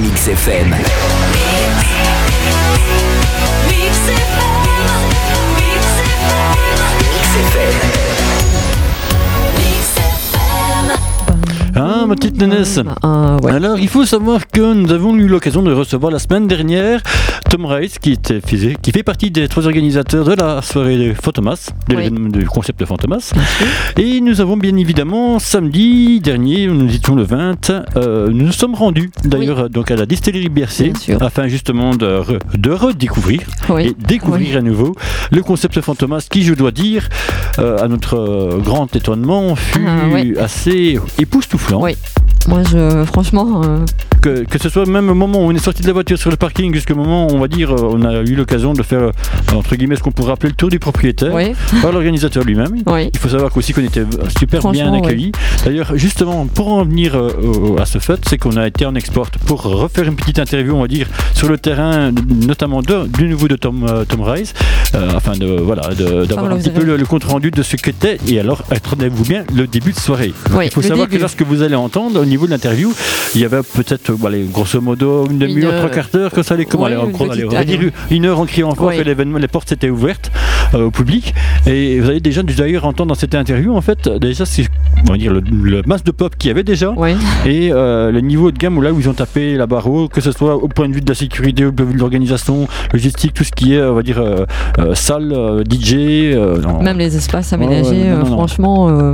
Mix FM. Hein, ma petite Nénès Ah, ouais. Alors, il faut savoir que nous avons eu l'occasion de recevoir la semaine dernière Tom Rice, qui, était, qui fait partie des trois organisateurs de la soirée de Fantomas, de Oui. l'événement du concept de Fantomas. Et nous avons bien évidemment, samedi dernier, nous étions le 20, euh, nous nous sommes rendus d'ailleurs donc à la distillerie BRC, afin justement de, re- de redécouvrir Oui. et découvrir à nouveau le concept Fantomas qui, je dois dire, euh, à notre grand étonnement, fut Ah, ouais. assez époustouflant. Oui. Moi, je, franchement, euh, Que, que ce soit même au moment où on est sorti de la voiture sur le parking jusqu'au moment où on va dire euh, on a eu l'occasion de faire euh, entre guillemets ce qu'on pourrait appeler le tour du propriétaire oui, par l'organisateur lui-même. oui. Il faut savoir qu'aussi qu'on était super bien accueillis. D'ailleurs, justement, pour en venir euh, à ce fait, c'est qu'on a été en export pour refaire une petite interview, on va dire, sur le terrain, notamment de, du nouveau de Tom, euh, Tom Rice, euh, afin de voilà d'avoir un petit peu le, le compte rendu de ce qu'était. Et alors, attendez-vous bien, le début de soirée. Oui, Il faut savoir début. que lorsque vous allez entendre au niveau de l'interview, il y avait peut-être, bon, allez, grosso modo, une demi-heure, trois quarts d'heure, que ça allait comment ouais, allez, une allez, allez. une heure en criant Oui. que l'événement, les portes étaient ouvertes euh, au public. Et vous allez déjà d'ailleurs entendre dans cette interview, en fait, déjà, c'est on va dire le, le masse de pop qu'il y avait déjà Oui, et euh, le niveau de gamme où là où ils ont tapé la barre haut, que ce soit au point de vue de la sécurité, au point de vue de l'organisation, logistique, tout ce qui est, on va dire, euh, euh, salle, DJ. même les espaces aménagés, non, non, non. franchement.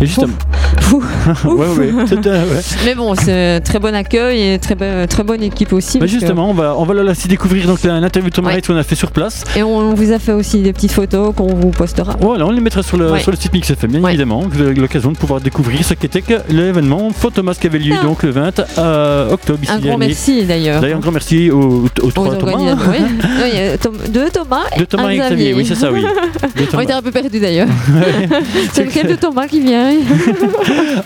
Et justement, fou. ouais, ouais, c'était- ouais. Mais bon, c'est très bon accueil et très, be- très bonne équipe aussi. Bah, que- justement, on va, on va la laisser découvrir donc l'interview de Tom qu'on a fait sur place. Et on vous a fait aussi des petites photos qu'on vous postera. Voilà, on les mettra sur le, Ouais. sur le site Mix FM, bien Ouais. évidemment. Vous avez l'occasion de pouvoir découvrir ce qu'était que l'événement Fantomas qui avait lieu Ah. donc le 20 euh, octobre ici Un grand merci d'ailleurs. D'ailleurs, un grand merci aux, aux aux trois Thomas. Oui. Tom- deux Thomas et De Thomas un et Xavier, oui, c'est ça, oui. On était un peu perdus d'ailleurs. c'est lequel de Thomas qui vient?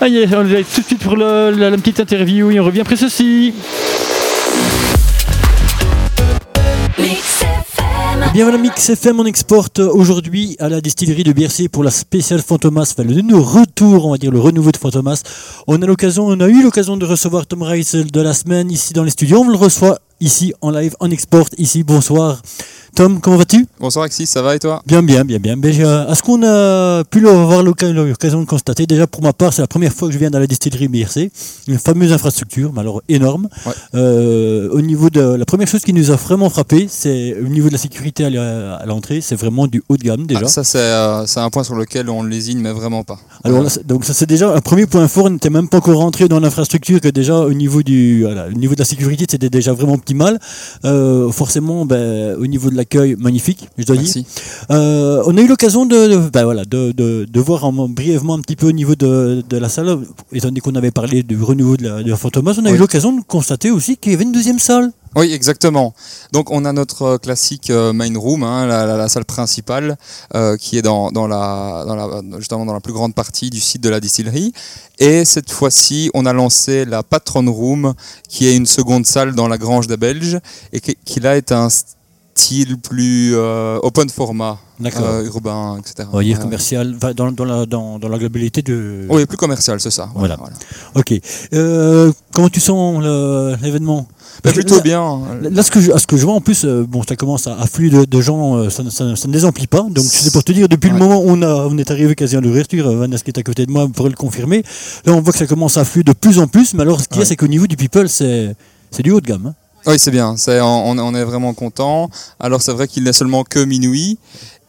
Allez, on va tout de suite pour le- la, la petite interview et on revient après ceci. Bien voilà, Mix FM, on exporte aujourd'hui à la distillerie de Bercy pour la spéciale Fantomas, enfin le nous retour, on va dire le renouveau de Fantomas. On a l'occasion, on a eu l'occasion de recevoir Tom Rice de la semaine ici dans les studios. On le reçoit ici en live, en export ici. Bonsoir. Tom, comment vas-tu? Bonsoir Axis, ça va et toi? Bien, bien, bien, bien. Ben, j'ai- Est-ce qu'on a pu avoir l'occasion de constater Déjà, pour ma part, c'est la première fois que je viens dans la distillerie BRC, une fameuse infrastructure, mais alors énorme. Ouais. Euh, au niveau de la première chose qui nous a vraiment frappé, c'est au niveau de la sécurité à la- l'entrée, c'est vraiment du haut de gamme déjà. Ah, Ça c'est euh, un point sur lequel on lésine mais vraiment pas. Alors là, donc ça c'est déjà un premier point fort. On n'était même pas encore rentré dans l'infrastructure que déjà au niveau du, voilà, au niveau de la sécurité, c'était déjà vraiment optimal. Euh, forcément, ben, au niveau de l'accueil, magnifique, je dois dire. Euh, on a eu l'occasion de, de- ben voilà, de, de, de voir en- brièvement un petit peu au niveau de, la salle, étant donné qu'on avait parlé du renouveau de la, de la Fantomas, on a eu l'occasion de constater aussi qu'il y avait une deuxième salle. Oui, exactement. Donc on a notre euh, classique euh, main room, hein, la, la- la salle principale, euh, qui est dans, dans la, dans la, justement dans la plus grande partie du site de la distillerie. Et cette fois-ci, on a lancé la patron room, qui est une seconde salle dans la grange des Belges, et qui, qui là est un style plus euh, open format, euh, urbain, etc. Dire Ouais. commercial, dans, dans, la, dans, dans la globalité de. Oui, plus commercial, c'est ça. Voilà. Ok. Euh, comment tu sens l'événement? Bah, plutôt là- bien. Là, ce que je, à ce que je vois en plus, euh, bon, ça commence à affluer de, de gens, ça, ne- ça, ne- ça ne désemplit pas. Donc, c'est pour te dire, depuis le moment où on, a, on est arrivé quasi à l'ouverture, Vanessa qui est à côté de moi pourrait le confirmer. Là, on voit que ça commence à affluer de plus en plus. Mais alors, ce qu'il y a, Ouais. c'est qu'au niveau du people, c'est c'est du haut de gamme. hein. Oui, c'est bien. C'est, on, on est vraiment content. Alors, c'est vrai qu'il n'est seulement que minuit.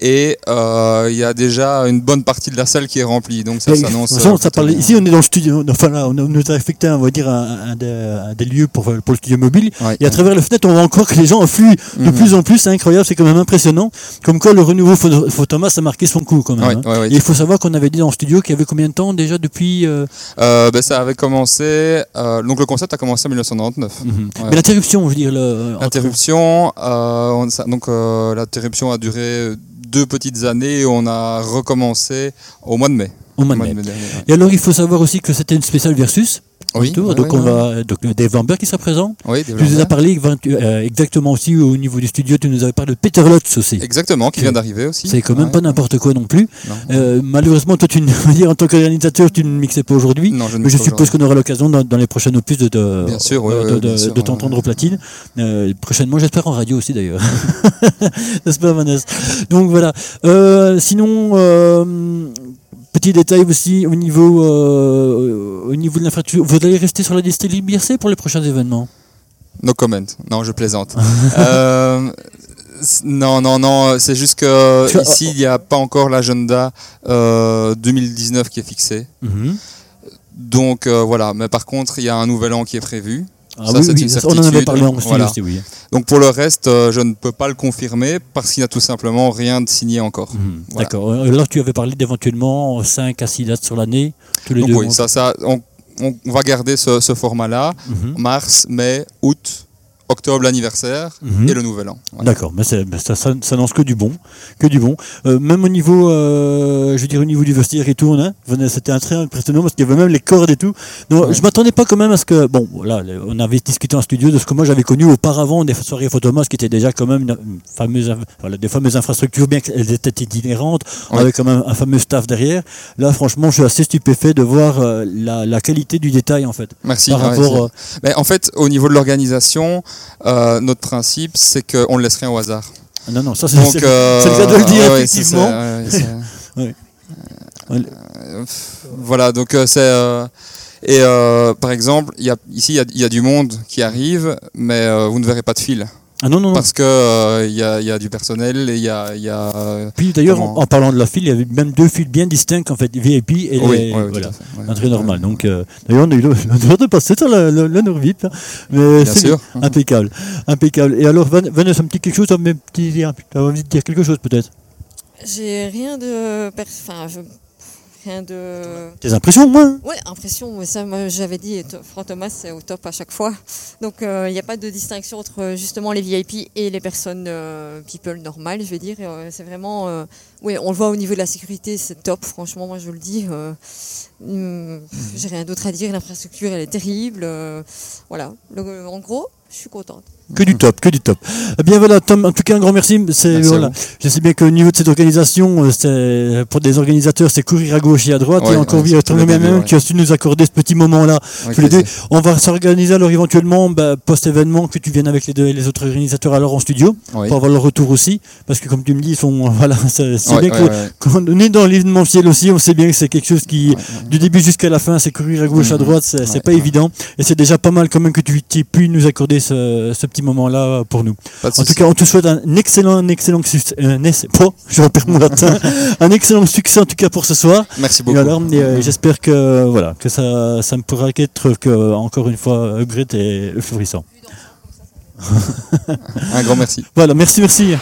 Et euh, il y a déjà une bonne partie de la salle qui est remplie. Donc, ça s'annonce. euh, ici, on est dans le studio. Enfin, là, on, nous a affecté, on va dire, un, un des, un des lieux pour, pour le studio mobile. Ouais. Et à travers les fenêtres, on voit encore que les gens affluent de Mhm. plus en plus. C'est incroyable, c'est quand même impressionnant. Comme quoi, le renouveau Photo- Photomas a marqué son coup, quand même. Ouais, hein. ouais. Et il faut savoir qu'on avait dit dans le studio qu'il y avait combien de temps déjà depuis. euh, Euh, ben, ça avait commencé. euh, donc, le concept a commencé en 1999. Mhm. Ouais. Mais l'interruption, je veux dire. L'interruption, euh, donc euh, l'interruption a duré deux petites années on a recommencé au mois de mai. Au mois Au de mai. dernier, ouais. Et alors, il faut savoir aussi que c'était une spéciale versus. Oui, autour. oui, donc oui, on va donc Dave Lambert qui sera présent. Oui, Tu nous as parlé euh, exactement aussi au niveau du studio. Tu nous avais parlé de Peter Lutz aussi. Exactement, qui vient d'arriver aussi. C'est quand même Ouais. pas n'importe quoi non plus. Non. Euh, malheureusement, toi, tu, dire, en tant qu'organisateur, tu ne mixais pas aujourd'hui. Non, je ne Mais je suppose qu'on aura l'occasion dans, dans les prochaines opus de, de, Bien sûr, ouais, de- t'entendre au platine. Euh, prochainement, j'espère en radio aussi d'ailleurs. N'est-ce pas, Vanessa? Donc voilà. Euh, sinon, euh, petit détail aussi au niveau, euh, au niveau de l'infrastructure. Vous allez rester sur la distillerie BRC pour les prochains événements? No comment. Non, je plaisante. Euh, non, non, non. C'est juste que ici, il n'y a pas encore l'agenda euh, 2019 qui est fixé. Mhm. Donc euh, voilà. Mais par contre, il y a un nouvel an qui est prévu. Ah Ça, oui, c'est oui, une on en avait parlé en Voilà. aussi, oui. Donc pour le reste, euh, je ne peux pas le confirmer parce qu'il n'y a tout simplement rien de signé encore. Mhm. Voilà. D'accord. Euh, Là, tu avais parlé d'éventuellement 5 à 6 dates sur l'année, tous les Donc deux. oui, ça, ça, on, va garder ce, ce format-là. Mhm. Mars, mai, août, octobre l'anniversaire Mhm. et le nouvel an. Voilà. D'accord, mais ça, ça, ça lance que du bon, que du bon. Euh, même au niveau, euh, je veux dire au niveau du vestiaire et tout, hein, c'était un très impressionnant parce qu'il y avait même les cordes et tout. Donc, Ouais. je m'attendais pas quand même à ce que, bon, les- on avait discuté en studio de ce que moi j'avais connu auparavant des soirées Photomas qui étaient déjà quand même une, une fameuse, voilà, des fameuses infrastructures, bien qu'elles étaient itinérantes, on Ouais. avait quand même un fameux staff derrière. Là, franchement, je suis assez stupéfait de voir euh, la, la qualité du détail en fait. Merci. par ouais, rapport, euh, Mais en fait, au niveau de l'organisation, euh, notre principe, c'est qu'on ne laisse rien au hasard. non, non, ça c'est euh, le cas de le dire, ouais, effectivement. ouais, Ouais. Voilà, donc euh, c'est. et par exemple, il y a, ici, il y a- il y, a du monde qui arrive, mais vous ne verrez pas de fil. Ah non, non, non. Parce qu'il il y, a, y a du personnel et il y a. y a, euh, Puis d'ailleurs, Comment- en, en parlant de la file, il y avait même deux files bien distinctes, en fait, VIP et oui, les, oui, oui, voilà, ouais. l'entrée normale. Donc, euh, d'ailleurs, on a eu le- l'honneur de passer sur le, le, hein. Mais Bien c'est sûr. impeccable, impeccable. Et alors, Van- Vanessa, un petit quelque chose, tu as tu as envie de dire quelque chose peut-être? J'ai rien de. Enfin, je- rien de. Tes impressions, moi hein Ouais, impression, mais ça, j'avais dit, Franck Thomas, c'est au top à chaque fois. Donc, il n'y a pas de distinction entre euh, justement les VIP et les personnes euh, people normales, je vais dire. Euh, c'est vraiment. euh, ouais, on le voit au niveau de la sécurité, c'est top, franchement, moi, je le dis. euh, hum, J'ai rien d'autre à dire, l'infrastructure, elle est terrible. euh, voilà. Le- en gros, je suis contente. Que du top, que du top. Eh bien voilà, Tom, en tout cas un grand merci. C'est Merci à voilà. vous. Je sais bien qu'au niveau de cette organisation, euh, c'est pour des organisateurs, c'est courir à gauche et à droite. Ouais, et encore ouais, bien, Tom même qui a su nous accorder ce petit moment-là. Tous les deux. On va s'organiser alors éventuellement bah, post-événement que tu viennes avec les, deux, les autres organisateurs alors en studio pour avoir leur retour aussi. Parce que comme tu me dis, ils sont voilà, c'est c'est Ouais, bien ouais, que quand on est dans l'événementiel aussi, on sait bien que c'est quelque chose qui, du début jusqu'à la fin, c'est courir à gauche, à Mhm. droite, c'est pas ouais. évident. Et c'est déjà pas mal quand même que tu aies pu nous accorder ce, ce petit moment-là pour nous. En tout cas, on te souhaite un excellent, un excellent succès. Un essai- oh, je repère mon latin. un excellent succès en tout cas pour ce soir. Merci Et beaucoup. alors, et, euh, j'espère que voilà que ça, ça ne pourra qu'être que encore une fois upgrade et florissant. Un grand merci. Voilà, merci, merci.